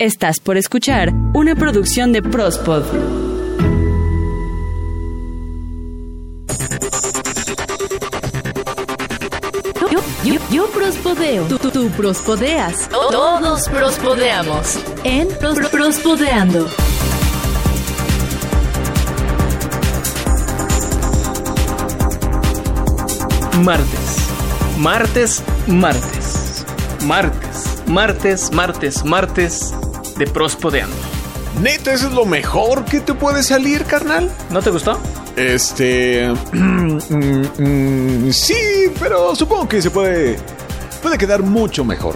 Estás por escuchar una producción de Prospod. Yo, yo, yo prospodeo. Tú, tú, tú prospodeas. Todos prospodeamos. En Pros- Prospodeando. Martes. Martes, martes. Martes, martes, martes, martes de Prospodeando. Neta, eso es lo mejor que te puede salir, carnal. ¿No te gustó? Este. sí, pero supongo que se puede. Puede quedar mucho mejor.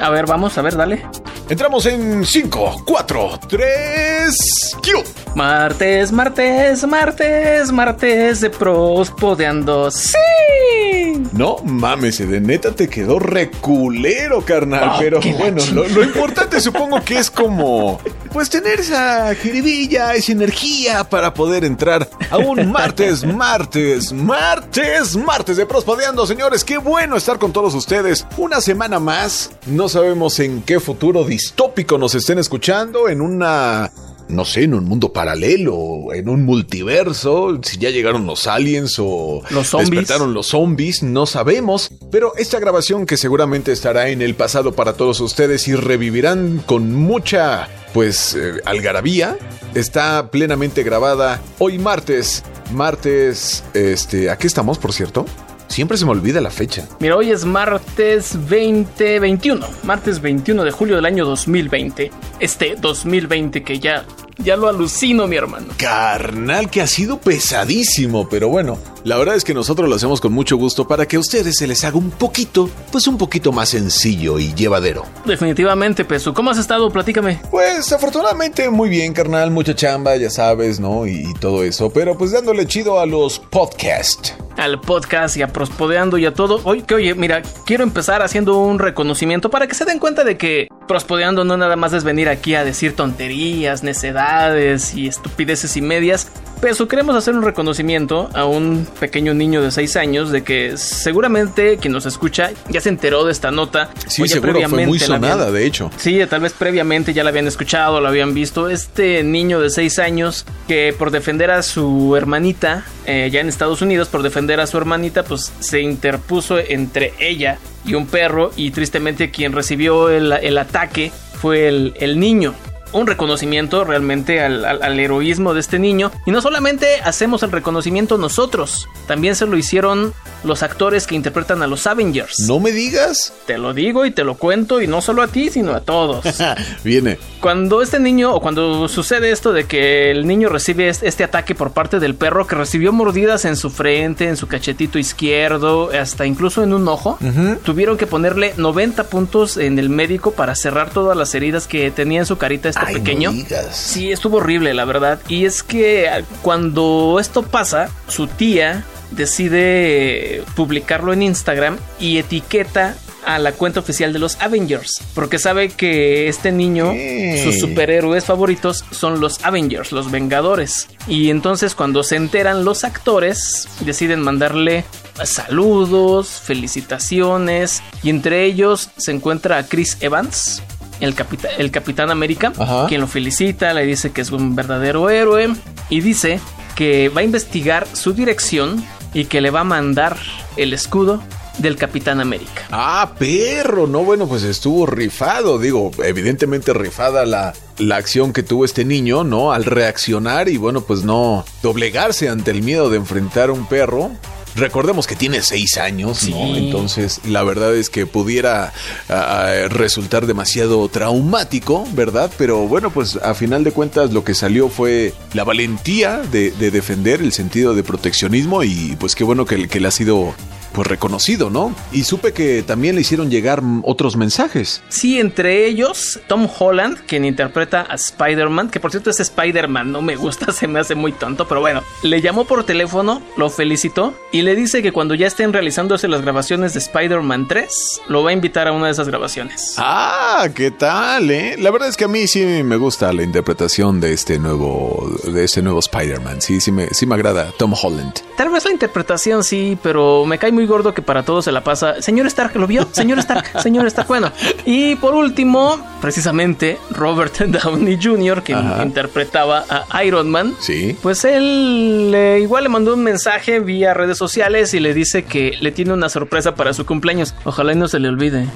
A ver, vamos, a ver, dale. Entramos en 5, 4, 3. ¡Q! Martes, martes, martes, martes de Prospodeando. ¡Sí! No mames, de neta te quedó reculero, carnal. Oh, pero bueno, lo, lo importante supongo que es como. Pues tener esa jiribilla, esa energía para poder entrar a un martes, martes, martes, martes de Prospodeando, señores. Qué bueno estar con todos ustedes. Una semana más. No sabemos en qué futuro distópico nos estén escuchando. En una no sé, en un mundo paralelo, en un multiverso, si ya llegaron los aliens o Los zombies. despertaron los zombies, no sabemos. Pero esta grabación que seguramente estará en el pasado para todos ustedes y revivirán con mucha, pues, eh, algarabía, está plenamente grabada hoy martes. Martes, este, ¿a qué estamos, por cierto? Siempre se me olvida la fecha. Mira, hoy es martes 2021. Martes 21 de julio del año 2020. Este 2020 que ya, ya lo alucino, mi hermano. Carnal, que ha sido pesadísimo, pero bueno, la verdad es que nosotros lo hacemos con mucho gusto para que a ustedes se les haga un poquito, pues un poquito más sencillo y llevadero. Definitivamente, Pesu. ¿Cómo has estado? Platícame. Pues afortunadamente muy bien, carnal, mucha chamba, ya sabes, ¿no? Y, y todo eso, pero pues dándole chido a los podcasts. Al podcast y a Prospodeando y a todo. Hoy que oye, mira, quiero empezar haciendo un reconocimiento para que se den cuenta de que Prospodeando no nada más es venir aquí a decir tonterías, necedades y estupideces y medias. Pero queremos hacer un reconocimiento a un pequeño niño de 6 años de que seguramente quien nos escucha ya se enteró de esta nota. Sí, o ya seguro, fue muy previamente la habían- sonada, de hecho. Sí, tal vez previamente ya la habían escuchado, la habían visto. Este niño de 6 años que por defender a su hermanita, eh, ya en Estados Unidos, por defender a su hermanita, pues se interpuso entre ella y un perro y tristemente quien recibió el, ataque fue el, niño. Un reconocimiento realmente al, al- al heroísmo de este niño. Y no solamente hacemos el reconocimiento nosotros, también se lo hicieron los actores que interpretan a los Avengers. No me digas. Te lo digo y te lo cuento y no solo a ti, sino a todos. Viene. Cuando este niño o cuando sucede esto de que el niño recibe es- este ataque por parte del perro que recibió mordidas en su frente, en su cachetito izquierdo, hasta incluso en un ojo, tuvieron que ponerle 90 puntos en el médico para cerrar todas las heridas que tenía en su carita este Ay, pequeño. no digas. Sí, estuvo horrible, la verdad. Y es que cuando esto pasa, su tía decide publicarlo en Instagram y etiqueta a la cuenta oficial de los Avengers, porque sabe que este niño, ¿Qué? sus superhéroes favoritos son los Avengers, los Vengadores. Y entonces cuando se enteran los actores, deciden mandarle saludos, felicitaciones, y entre ellos se encuentra a Chris Evans. El, capita- el Capitán América, Ajá. quien lo felicita, le dice que es un verdadero héroe y dice que va a investigar su dirección y que le va a mandar el escudo del Capitán América. Ah, perro, no, bueno, pues estuvo rifado, digo, evidentemente rifada la, la acción que tuvo este niño, ¿no? Al reaccionar y bueno, pues no doblegarse ante el miedo de enfrentar a un perro. Recordemos que tiene seis años, ¿no? Entonces, la verdad es que pudiera ah, resultar demasiado traumático, ¿verdad? Pero bueno, pues a final de cuentas lo que salió fue la valentía de, de defender el sentido de proteccionismo y pues qué bueno que, que le ha sido pues reconocido, ¿no? Y supe que también le hicieron llegar otros mensajes. Sí, entre ellos Tom Holland, quien interpreta a Spider-Man, que por cierto es Spider-Man, no me gusta, se me hace muy tonto, pero bueno, le llamó por teléfono, lo felicitó y le dice que cuando ya estén realizándose las grabaciones de Spider-Man 3, lo va a invitar a una de esas grabaciones. Ah, ¿qué tal, eh? La verdad es que a mí sí me gusta la interpretación de este nuevo de este nuevo Spider-Man. Sí, sí me sí me agrada Tom Holland. Tal vez la interpretación sí, pero me cae muy muy gordo que para todos se la pasa. Señor Stark, ¿lo vio? Señor Stark, señor Stark. Bueno, y por último, precisamente Robert Downey Jr., que interpretaba a Iron Man. Sí. Pues él igual le mandó un mensaje vía redes sociales y le dice que le tiene una sorpresa para su cumpleaños. Ojalá y no se le olvide.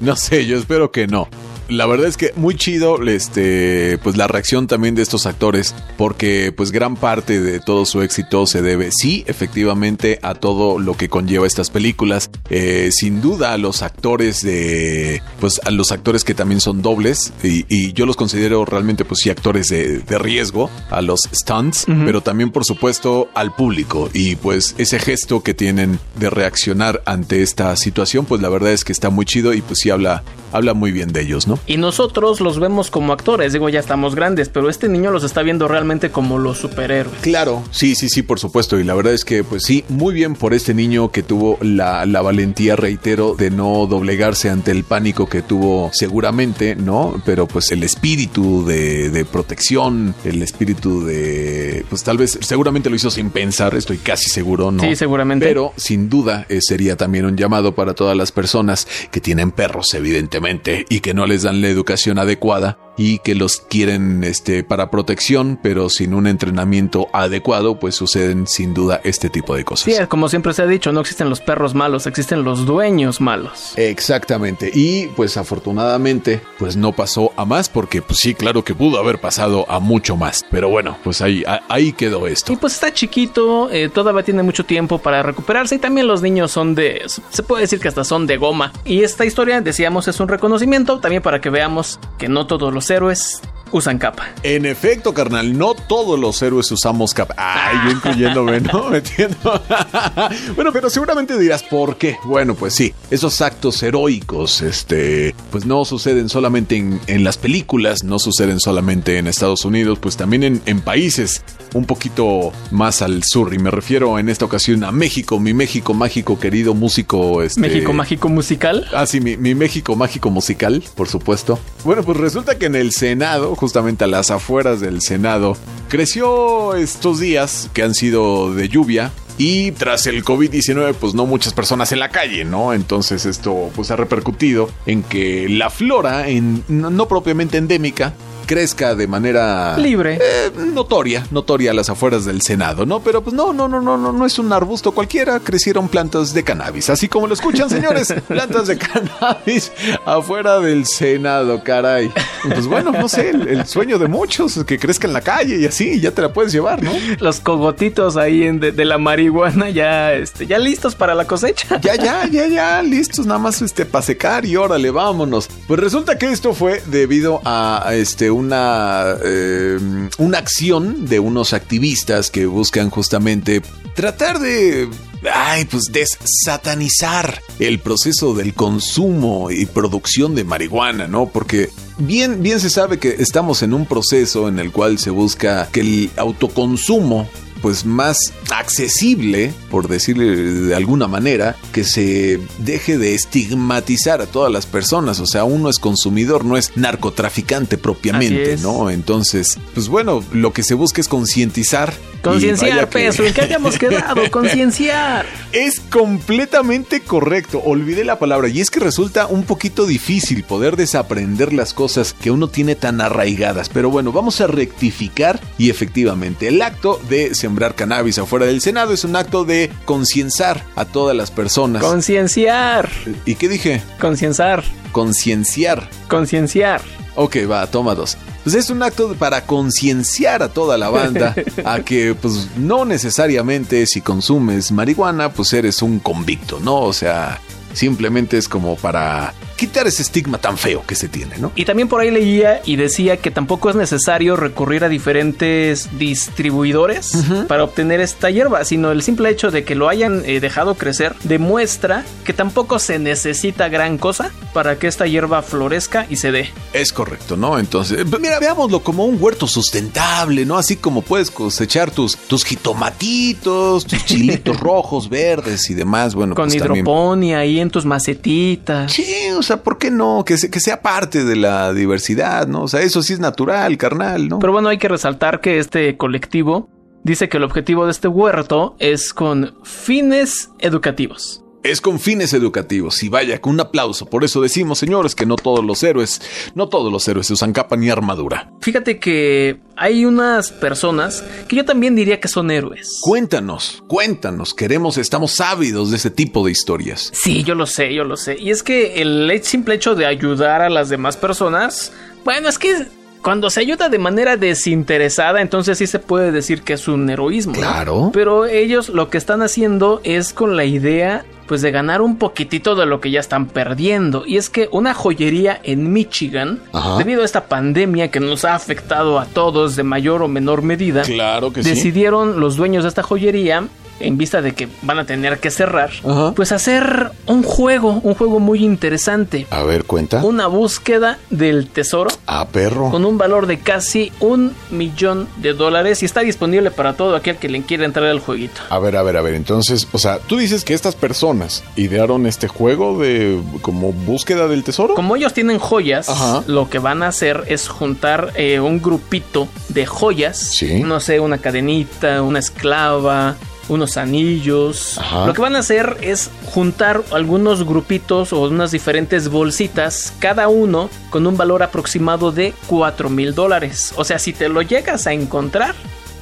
no sé, yo espero que no la verdad es que muy chido este pues la reacción también de estos actores porque pues gran parte de todo su éxito se debe sí efectivamente a todo lo que conlleva estas películas. Eh, sin duda a los actores de pues a los actores que también son dobles y, yo los considero realmente pues sí actores de, riesgo a los stunts pero también por supuesto al público. Y pues ese gesto que tienen de reaccionar ante esta situación pues la verdad es que está muy chido y pues sí habla habla muy bien de ellos, ¿no? Y nosotros los vemos como actores, digo, ya estamos grandes, pero este niño los está viendo realmente como los superhéroes. Claro, sí, sí, sí, por supuesto. Y la verdad es que, pues sí, muy bien por este niño que tuvo la, valentía, reitero, de no doblegarse ante el pánico que tuvo seguramente, ¿no? Pero pues el espíritu de, de protección, el espíritu de, pues tal vez, seguramente lo hizo sin pensar, estoy casi seguro, ¿no? Sí, seguramente. Pero sin duda eh, sería también un llamado para todas las personas que tienen perros, evidentemente y que no les la educación adecuada y que los quieren este, para protección, pero sin un entrenamiento adecuado, pues suceden sin duda este tipo de cosas. Sí, como siempre se ha dicho, no existen los perros malos, existen los dueños malos. Exactamente. Y pues afortunadamente, pues no pasó a más, porque pues sí, claro que pudo haber pasado a mucho más. Pero bueno, pues ahí, ahí quedó esto. Y pues está chiquito, eh, todavía tiene mucho tiempo para recuperarse y también los niños son de, se puede decir que hasta son de goma. Y esta historia, decíamos, es un reconocimiento también para que veamos que no todos los héroes usan capa. En efecto, carnal, no todos los héroes usamos capa. Ay, yo incluyéndome, ¿no? ¿Me entiendo? bueno, pero seguramente dirás, ¿por qué? Bueno, pues sí, esos actos heroicos, este, pues no suceden solamente en, las películas, no suceden solamente en Estados Unidos, pues también en, en países un poquito más al sur. Y me refiero en esta ocasión a México, mi México mágico, querido músico. Este... ¿México mágico musical? Ah, sí, mi, mi México mágico musical, por supuesto. Bueno, pues resulta que en el Senado, justamente a las afueras del Senado, creció estos días que han sido de lluvia. Y tras el COVID-19, pues no muchas personas en la calle, ¿no? Entonces esto pues ha repercutido en que la flora, en, no propiamente endémica, crezca de manera libre, eh, notoria, notoria a las afueras del Senado, ¿no? Pero pues no, no, no, no, no, no es un arbusto cualquiera, crecieron plantas de cannabis, así como lo escuchan, señores, plantas de cannabis afuera del Senado, caray. Pues bueno, no sé, el, sueño de muchos que crezca en la calle y así, ya te la puedes llevar, ¿no? Los cogotitos ahí de, la marihuana ya, este, ya listos para la cosecha. Ya, ya, ya, ya, listos, nada más este para secar y órale, vámonos. Pues resulta que esto fue debido a este una, eh, una acción de unos activistas que buscan justamente tratar de ay, pues desatanizar el proceso del consumo y producción de marihuana, ¿no? Porque bien, bien se sabe que estamos en un proceso en el cual se busca que el autoconsumo pues más accesible, por decirle de alguna manera, que se deje de estigmatizar a todas las personas, o sea, uno es consumidor, no es narcotraficante propiamente, ¿no? Entonces, pues bueno, lo que se busca es concientizar Concienciar, peso, ¿en qué habíamos quedado? Concienciar. Es completamente correcto. Olvidé la palabra. Y es que resulta un poquito difícil poder desaprender las cosas que uno tiene tan arraigadas. Pero bueno, vamos a rectificar. Y efectivamente, el acto de sembrar cannabis afuera del Senado es un acto de concienciar a todas las personas. Concienciar. ¿Y qué dije? Concienciar. Concienciar. Concienciar. Ok, va, toma dos. Pues es un acto para concienciar a toda la banda a que, pues, no necesariamente si consumes marihuana, pues eres un convicto, ¿no? O sea, simplemente es como para quitar ese estigma tan feo que se tiene, ¿no? Y también por ahí leía y decía que tampoco es necesario recurrir a diferentes distribuidores para obtener esta hierba, sino el simple hecho de que lo hayan eh, dejado crecer demuestra que tampoco se necesita gran cosa para que esta hierba florezca y se dé. Es correcto, ¿no? Entonces, pues mira, veámoslo como un huerto sustentable, ¿no? Así como puedes cosechar tus, tus jitomatitos, tus chilitos rojos, verdes y demás, bueno. Con pues hidroponía ahí en tus macetitas. Sí, o sea, ¿por qué no? Que, que sea parte de la diversidad, ¿no? O sea, eso sí es natural, carnal, ¿no? Pero bueno, hay que resaltar que este colectivo dice que el objetivo de este huerto es con fines educativos. Es con fines educativos y vaya con un aplauso. Por eso decimos, señores, que no todos los héroes, no todos los héroes usan capa ni armadura. Fíjate que hay unas personas que yo también diría que son héroes. Cuéntanos, cuéntanos, queremos, estamos ávidos de ese tipo de historias. Sí, yo lo sé, yo lo sé. Y es que el simple hecho de ayudar a las demás personas, bueno, es que cuando se ayuda de manera desinteresada, entonces sí se puede decir que es un heroísmo. ¿no? Claro. Pero ellos lo que están haciendo es con la idea pues de ganar un poquitito de lo que ya están perdiendo. Y es que una joyería en Michigan, Ajá. debido a esta pandemia que nos ha afectado a todos de mayor o menor medida, Claro que sí. decidieron los dueños de esta joyería en vista de que van a tener que cerrar, Ajá. pues hacer un juego, un juego muy interesante. A ver, cuenta. Una búsqueda del tesoro A perro. con un valor de casi un millón de dólares y está disponible para todo aquel que le quiera entrar al jueguito. A ver, a ver, a ver. Entonces, o sea, tú dices que estas personas idearon este juego de como búsqueda del tesoro. Como ellos tienen joyas, Ajá. lo que van a hacer es juntar eh, un grupito de joyas. Sí. No sé, una cadenita, una esclava, unos anillos. Ajá. Lo que van a hacer es juntar algunos grupitos o unas diferentes bolsitas, cada uno con un valor aproximado de 4 mil dólares. O sea, si te lo llegas a encontrar,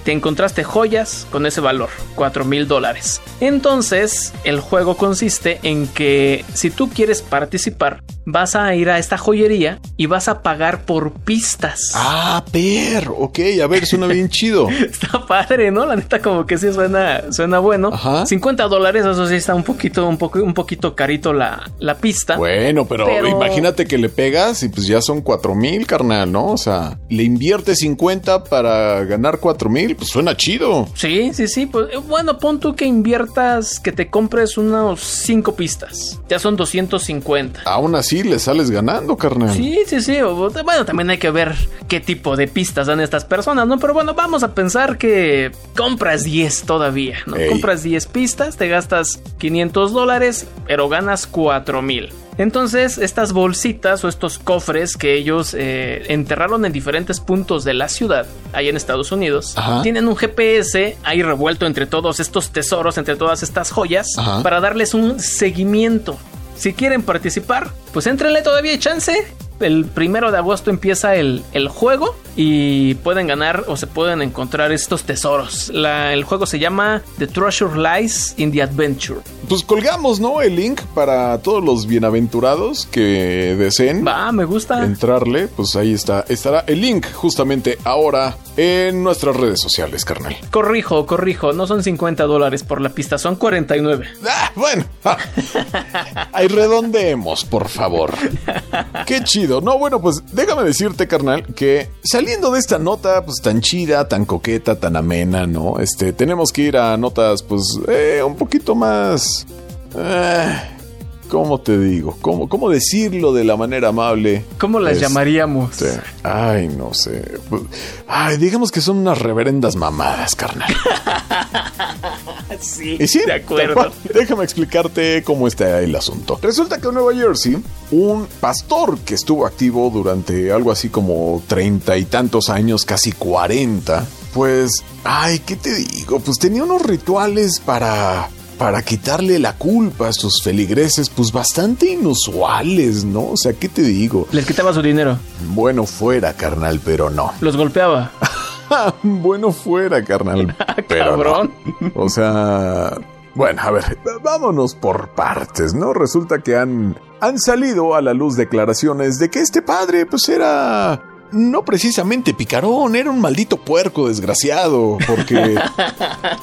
te encontraste joyas con ese valor, 4 mil dólares. Entonces, el juego consiste en que si tú quieres participar, vas a ir a esta joyería y vas a pagar por pistas. Ah, perro. Ok, a ver, suena bien chido. Está padre, ¿no? La neta como que sí suena, suena bueno. Ajá. 50 dólares, eso sí está un poquito, un poco, un poquito carito la, la pista. Bueno, pero, Pero- imagínate que le pegas y pues ya son cuatro mil, carnal, ¿no? O sea, le inviertes 50 para ganar cuatro mil, pues suena chido. Sí, sí, sí. Pues, eh, bueno, pon tú que inviertas, que te compres unos 5 pistas. Ya son 250. Aún así le sales ganando, carnal. Sí, sí, sí. Bueno, también hay que ver qué tipo de pistas dan estas personas, ¿no? Pero bueno, vamos a pensar que compras 10 todavía, ¿no? Ey. Compras 10 pistas, te gastas 500 dólares, pero ganas 4000. Entonces, estas bolsitas o estos cofres que ellos eh, enterraron en diferentes puntos de la ciudad, ahí en Estados Unidos, Ajá. tienen un GPS ahí revuelto entre todos estos tesoros, entre todas estas joyas, Ajá. para darles un seguimiento. Si quieren participar, pues entrenle todavía hay chance. El primero de agosto empieza el, el juego y pueden ganar o se pueden encontrar estos tesoros. La- el juego se llama The Treasure Lies in the Adventure. Pues colgamos, ¿no? El link para todos los bienaventurados que deseen Va, me gusta. entrarle. Pues ahí está. Estará el link justamente ahora en nuestras redes sociales, carnal. Corrijo, corrijo, no son 50 dólares por la pista, son 49. Ah, bueno. Ahí redondeemos, por favor. Qué chido. No, bueno, pues déjame decirte, carnal, que saliendo de esta nota, pues tan chida, tan coqueta, tan amena, ¿no? Este, tenemos que ir a notas, pues, eh, un poquito más. eh, ¿Cómo te digo? ¿Cómo, ¿Cómo decirlo de la manera amable? ¿Cómo las llamaríamos? Ay, no sé. Ay, digamos que son unas reverendas mamadas, carnal. Sí, de acuerdo. Déjame explicarte cómo está el asunto. Resulta que en Nueva Jersey, un pastor que estuvo activo durante algo así como treinta y tantos años, casi cuarenta, pues, ay, ¿qué te digo? Pues tenía unos rituales para para quitarle la culpa a sus feligreses, pues bastante inusuales, ¿no? O sea, ¿qué te digo? Les quitaba su dinero, Bueno fuera, carnal, pero no. los golpeaba. bueno fuera, carnal. pero no. cabrón. O sea, bueno, a ver, vámonos por partes, ¿no? Resulta que han, han salido a la luz declaraciones de que este padre, pues era no precisamente picarón, era un maldito puerco desgraciado, porque,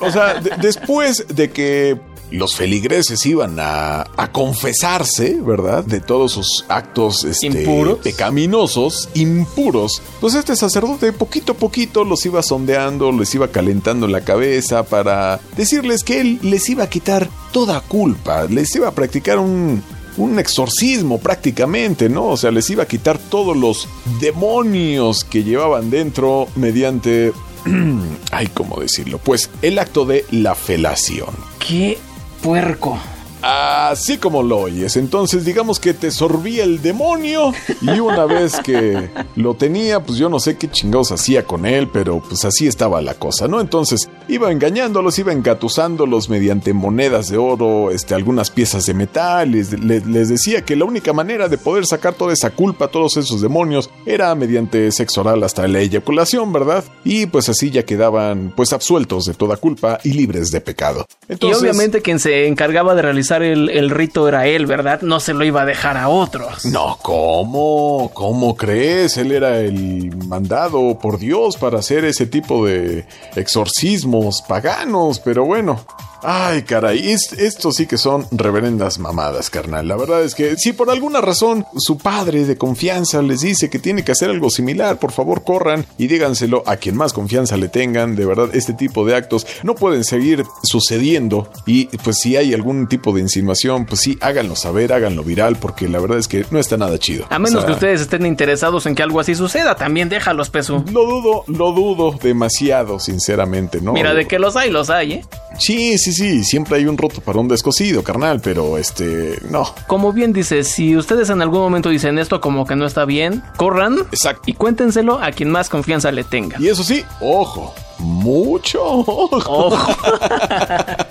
o sea, de- después de que los feligreses iban a, a confesarse, ¿verdad? De todos sus actos este, Impuros. pecaminosos, impuros. Pues este sacerdote poquito a poquito los iba sondeando, les iba calentando la cabeza para decirles que él les iba a quitar toda culpa, les iba a practicar un, un exorcismo prácticamente, ¿no? O sea, les iba a quitar todos los demonios que llevaban dentro mediante... Ay, ¿cómo decirlo? Pues el acto de la felación. ¡Qué puerco! Así como lo oyes. Entonces, digamos que te sorbía el demonio. Y una vez que lo tenía, pues yo no sé qué chingados hacía con él, pero pues así estaba la cosa, ¿no? Entonces, iba engañándolos, iba engatusándolos mediante monedas de oro, este, algunas piezas de metal. Les, les, les decía que la única manera de poder sacar toda esa culpa, todos esos demonios, era mediante sexo oral hasta la eyaculación, ¿verdad? Y pues así ya quedaban, pues absueltos de toda culpa y libres de pecado. Entonces, y obviamente quien se encargaba de realizar el, el, rito era él, ¿verdad? No se lo iba a dejar a otros. No, ¿cómo? ¿Cómo crees? Él era el mandado por Dios para hacer ese tipo de exorcismos paganos, pero bueno. Ay, caray, esto sí que son reverendas mamadas, carnal. La verdad es que si por alguna razón su padre de confianza les dice que tiene que hacer algo similar, por favor corran y díganselo a quien más confianza le tengan. De verdad, este tipo de actos no pueden seguir sucediendo y pues si hay algún tipo de insinuación, pues sí, háganlo saber, háganlo viral, porque la verdad es que no está nada chido. A menos o sea, que ustedes estén interesados en que algo así suceda, también déjalos, peso. Lo dudo, lo dudo demasiado, sinceramente, ¿no? Mira, de que los hay, los hay, ¿eh? Sí, sí, sí, siempre hay un roto para un descosido, carnal, pero este, no. Como bien dice, si ustedes en algún momento dicen esto como que no está bien, corran Exacto. y cuéntenselo a quien más confianza le tenga. Y eso sí, ojo, mucho ojo. Ojo.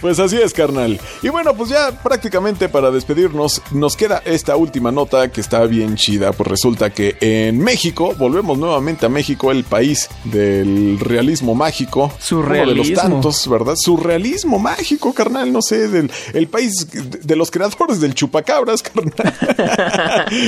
pues así es, carnal. Y bueno, pues ya prácticamente para despedirnos, nos queda esta última nota que está bien chida. Pues resulta que en México, volvemos nuevamente a México, el país del realismo mágico. Surrealismo. Uno de los tantos, ¿verdad? Surrealismo mágico, carnal. No sé, del el país de los creadores del chupacabras, carnal.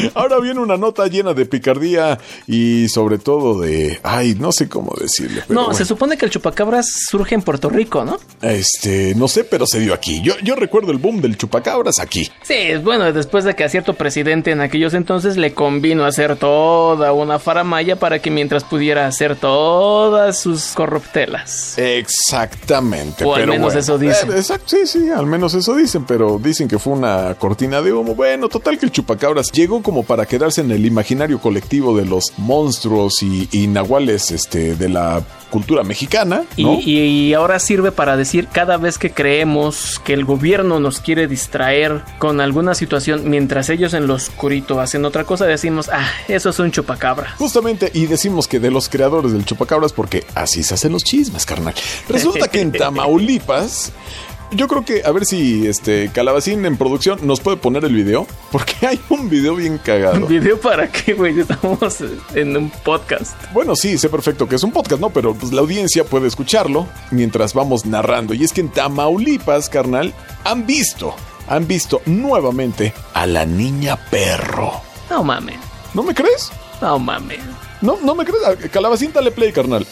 Ahora viene una nota llena de picardía y sobre todo de. Ay, no sé cómo decirle. no, bueno. se supone que el chupacabras surge en Puerto Rico, ¿no? Este, no sé, pero se dio aquí. Yo, yo recuerdo el boom del chupacabras aquí. Sí, bueno, después de que a cierto presidente en aquellos entonces le convino hacer toda una faramaya para que mientras pudiera hacer todas sus corruptelas. Exactamente. O al pero menos bueno, eso dicen. Eh, exacto, sí, sí, al menos eso dicen, pero dicen que fue una cortina de humo. Bueno, total que el chupacabras llegó como para quedarse en el imaginario colectivo de los monstruos y, y nahuales este, de la cultura mexicana. ¿no? Y, y, ahora sirve para decir cada vez que creemos que el gobierno nos quiere distraer con alguna situación mientras ellos en lo oscurito hacen otra cosa, decimos, ah, eso es un chupacabra. Justamente, y decimos que de los creadores del chupacabras porque así se hacen los chismes, carnal. Resulta que en Tamaulipas yo creo que a ver si este Calabacín en producción nos puede poner el video, porque hay un video bien cagado. ¿Un video para qué, güey? Estamos en un podcast. Bueno, sí, sé perfecto que es un podcast, ¿no? Pero pues la audiencia puede escucharlo mientras vamos narrando. Y es que en Tamaulipas, carnal, han visto, han visto nuevamente a la niña perro. No mames. ¿No me crees? No mames. No, no me crees. Calabacín, dale play, carnal.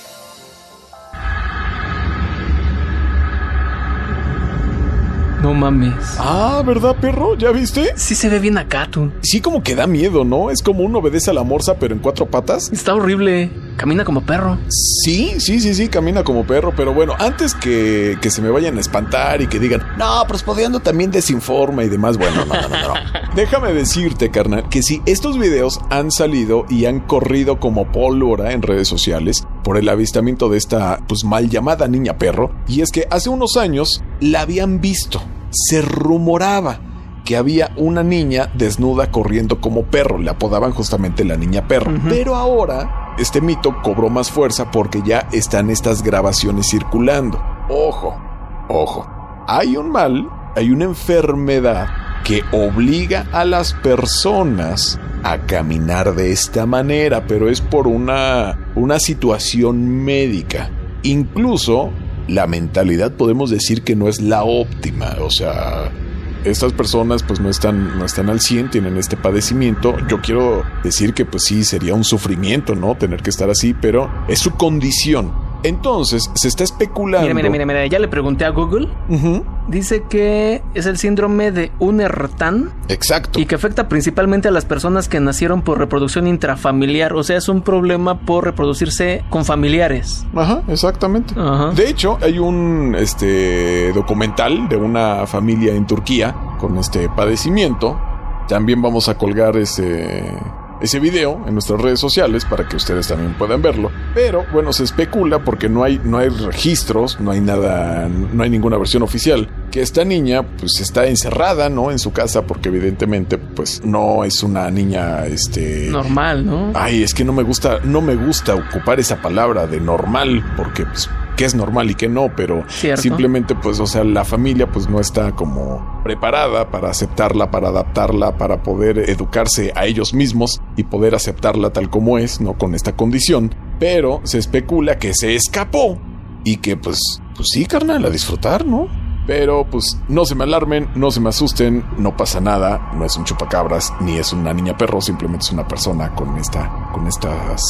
No mames. Ah, ¿verdad, perro? ¿Ya viste? Sí se ve bien acá, tú. Sí, como que da miedo, ¿no? Es como uno obedece a la morsa, pero en cuatro patas. Está horrible. Camina como perro. Sí, sí, sí, sí, camina como perro. Pero bueno, antes que, que se me vayan a espantar y que digan, no, Prospodeando también desinforma y demás. Bueno, no, no, no, no. Déjame decirte, carnal, que si estos videos han salido y han corrido como pólvora en redes sociales por el avistamiento de esta, pues mal llamada niña perro. Y es que hace unos años la habían visto se rumoraba que había una niña desnuda corriendo como perro, le apodaban justamente la niña perro. Uh -huh. Pero ahora este mito cobró más fuerza porque ya están estas grabaciones circulando. Ojo, ojo, hay un mal, hay una enfermedad que obliga a las personas a caminar de esta manera, pero es por una, una situación médica. Incluso la mentalidad podemos decir que no es la óptima, o sea, estas personas pues no están, no están al 100, tienen este padecimiento. Yo quiero decir que pues sí, sería un sufrimiento, ¿no? Tener que estar así, pero es su condición. Entonces, se está especulando. Mira, mira, mira, mira. ya le pregunté a Google. Uh -huh. Dice que es el síndrome de Unertan. Exacto. Y que afecta principalmente a las personas que nacieron por reproducción intrafamiliar. O sea, es un problema por reproducirse con familiares. Ajá, exactamente. Ajá. De hecho, hay un este documental de una familia en Turquía con este padecimiento. También vamos a colgar ese ese video en nuestras redes sociales para que ustedes también puedan verlo. Pero bueno, se especula porque no hay, no hay registros, no hay nada, no hay ninguna versión oficial, que esta niña pues está encerrada, ¿no? En su casa porque evidentemente pues no es una niña, este... Normal, ¿no? Ay, es que no me gusta, no me gusta ocupar esa palabra de normal porque pues qué es normal y qué no, pero Cierto. simplemente pues, o sea, la familia pues no está como preparada para aceptarla, para adaptarla, para poder educarse a ellos mismos y poder aceptarla tal como es, no con esta condición, pero se especula que se escapó y que pues, pues sí, carnal, a disfrutar, ¿no? Pero pues no se me alarmen, no se me asusten, no pasa nada, no es un chupacabras, ni es una niña perro, simplemente es una persona con esta, con estas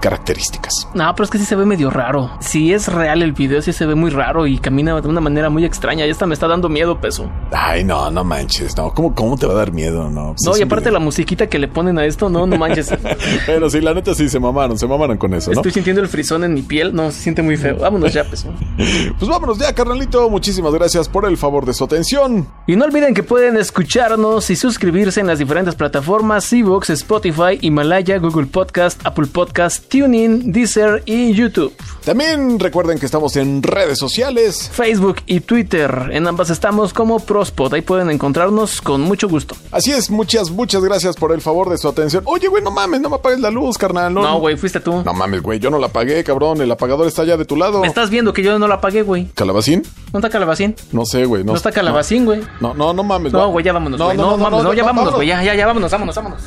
características. No, pero es que sí se ve medio raro. Si es real el video, sí se ve muy raro y camina de una manera muy extraña. Ya hasta me está dando miedo, peso. Ay, no, no manches, no, ¿cómo, cómo te va a dar miedo? No, Pues No, y aparte video. la musiquita que le ponen a esto, no, no manches. Pero sí, la neta sí se mamaron, se mamaron con eso, ¿no? Estoy sintiendo el frisón en mi piel. No, se siente muy feo. Vámonos ya, peso. Pues vámonos ya, carnalito. Muchísimas gracias por el favor de su atención. Y no olviden que pueden escucharnos y suscribirse en las diferentes plataformas Evox, Spotify, Himalaya, Google Podcast, Apple Podcast, TuneIn, Deezer y YouTube. También recuerden que estamos en redes sociales. Facebook y Twitter. En ambas estamos como Prospod. Ahí pueden encontrarnos con mucho gusto. Así es, muchas, muchas gracias por el favor de su atención. Oye, güey, no mames, no me apagues la luz, carnal. No, No, güey, fuiste tú. No mames, güey, yo no la apagué, cabrón. El apagador está allá de tu lado. Me estás viendo que yo no la pagué, güey. ¿Calabacín? ¿No está calabacín? No sé, güey. No, No está calabacín, güey. No, no, no mames. No, güey, ya vámonos, güey. No, vámonos, no, ya vámonos, güey. Ya, ya, ya, vámonos, vámonos, vámonos.